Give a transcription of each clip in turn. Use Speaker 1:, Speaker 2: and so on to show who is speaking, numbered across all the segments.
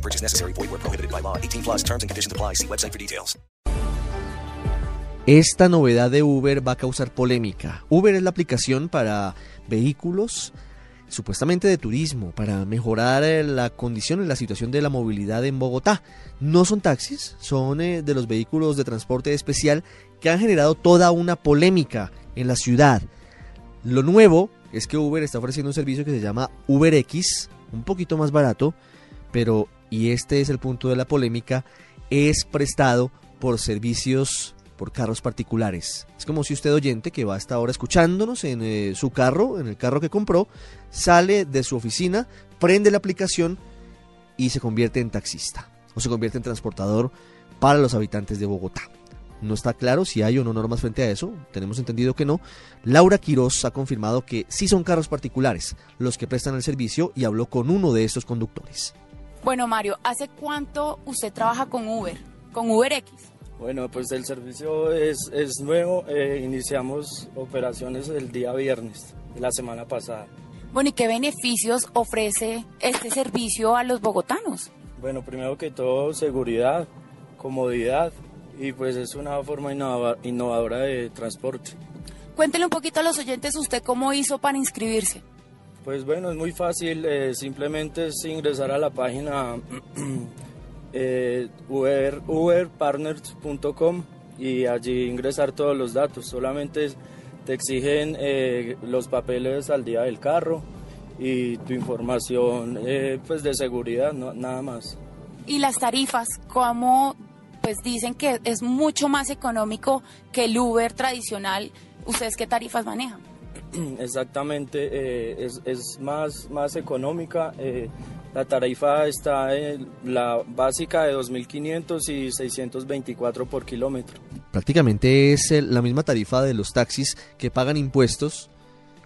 Speaker 1: No purchase necessary. Void where prohibited by law. 18 plus terms and conditions apply. See website for details.
Speaker 2: Esta novedad de Uber va a causar polémica. Uber es la aplicación para vehículos supuestamente de turismo, para mejorar eh, la condición y la situación de la movilidad en Bogotá. No son taxis, son eh, de los vehículos de transporte especial que han generado toda una polémica en la ciudad. Lo nuevo es que Uber está ofreciendo un servicio que se llama UberX, un poquito más barato, pero, y este es el punto de la polémica, es prestado por servicios por carros particulares. Es como si usted oyente que va hasta ahora escuchándonos en eh, su carro, en el carro que compró, sale de su oficina, prende la aplicación y se convierte en taxista o se convierte en transportador para los habitantes de Bogotá. No está claro si hay o no normas frente a eso, tenemos entendido que no. Laura Quiroz ha confirmado que sí son carros particulares los que prestan el servicio y habló con uno de estos conductores.
Speaker 3: Bueno, Mario, ¿hace cuánto usted trabaja con Uber? Con UberX.
Speaker 4: Bueno, pues el servicio es, es nuevo. eh, iniciamos operaciones el día viernes de la semana pasada.
Speaker 3: Bueno, ¿y qué beneficios ofrece este servicio a los bogotanos?
Speaker 4: Bueno, primero que todo, seguridad, comodidad y pues es una forma innova- innovadora de transporte.
Speaker 3: Cuéntele un poquito a los oyentes usted cómo hizo para inscribirse.
Speaker 4: Pues bueno, es muy fácil, eh, simplemente es ingresar a la página eh, Uber, uberpartners.com y allí ingresar todos los datos. Solamente te exigen eh, los papeles al día del carro y tu información eh, pues de seguridad, no- nada más.
Speaker 3: Y las tarifas, ¿cómo pues dicen que es mucho más económico que el Uber tradicional? ¿Ustedes qué tarifas manejan?
Speaker 4: Exactamente, eh, es, es más, más económica. eh, la tarifa está en la básica de 2.500 y 624 por kilómetro.
Speaker 2: Prácticamente es la misma tarifa de los taxis que pagan impuestos,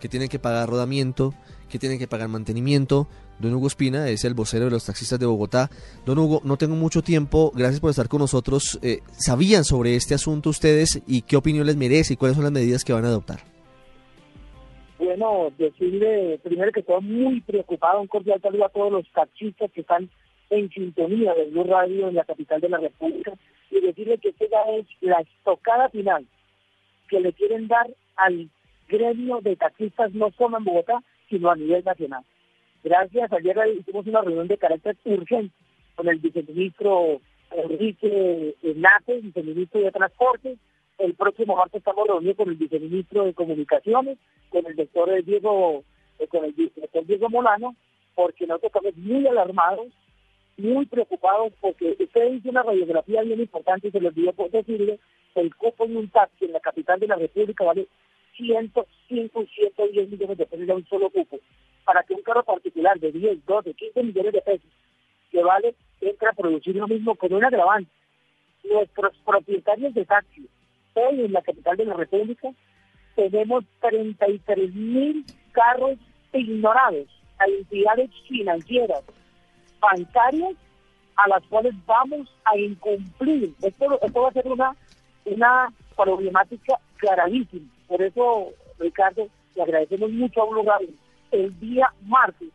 Speaker 2: que tienen que pagar rodamiento, que tienen que pagar mantenimiento. Don Hugo Espina es el vocero de los taxistas de Bogotá. Don Hugo, no tengo mucho tiempo, gracias por estar con nosotros. Eh, ¿Sabían sobre este asunto ustedes y qué opinión les merece y cuáles son las medidas que van a adoptar?
Speaker 5: Bueno, decirle primero que estoy muy preocupado, un cordial saludo a todos los taxistas que están en sintonía de Blue Radio en la capital de la República y decirle que esta es la estocada final que le quieren dar al gremio de taxistas no solo en Bogotá, sino a nivel nacional. Gracias, ayer hicimos una reunión de carácter urgente con el viceministro Enrique Nate, viceministro de Transporte. El próximo martes estamos reunidos con el viceministro de Comunicaciones, con el doctor Diego, eh, con el doctor Diego Molano, porque nosotros estamos muy alarmados, muy preocupados, porque usted hizo una radiografía bien importante y se les olvidó por decirle el cupo de un taxi en la capital de la República vale 105 y 110 millones de pesos de un solo cupo. Para que un carro particular de 10, 12, 15 millones de pesos que vale, entra a producir lo mismo con un agravante. Nuestros propietarios de taxis, hoy en la capital de la República, tenemos 33 mil carros ignorados a entidades financieras, bancarias, a las cuales vamos a incumplir. Esto, esto va a ser una, una problemática clarísima. Por eso, Ricardo, le agradecemos mucho a lugar. El día martes,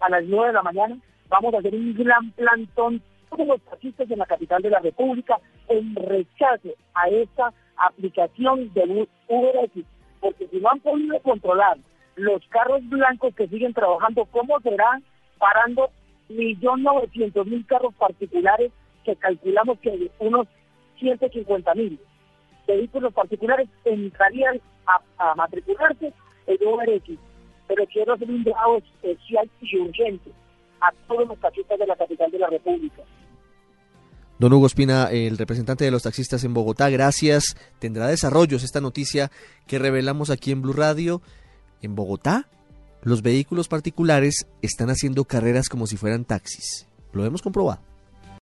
Speaker 5: a las 9 de la mañana, vamos a hacer un gran plantón todos los taxistas en la capital de la República en rechazo a esta aplicación de UberX, porque si no han podido controlar los carros blancos que siguen trabajando, ¿cómo será parando 1.900.000 carros particulares que calculamos que unos 150.000 vehículos particulares entrarían a, a matricularse en UberX? Pero quiero hacer un llamado especial y urgente a todos los taxistas de la capital de la República.
Speaker 2: Don Hugo Espina, el representante de los taxistas en Bogotá, gracias. Tendrá desarrollos esta noticia que revelamos aquí en Blue Radio. En Bogotá, los vehículos particulares están haciendo carreras como si fueran taxis. Lo hemos comprobado.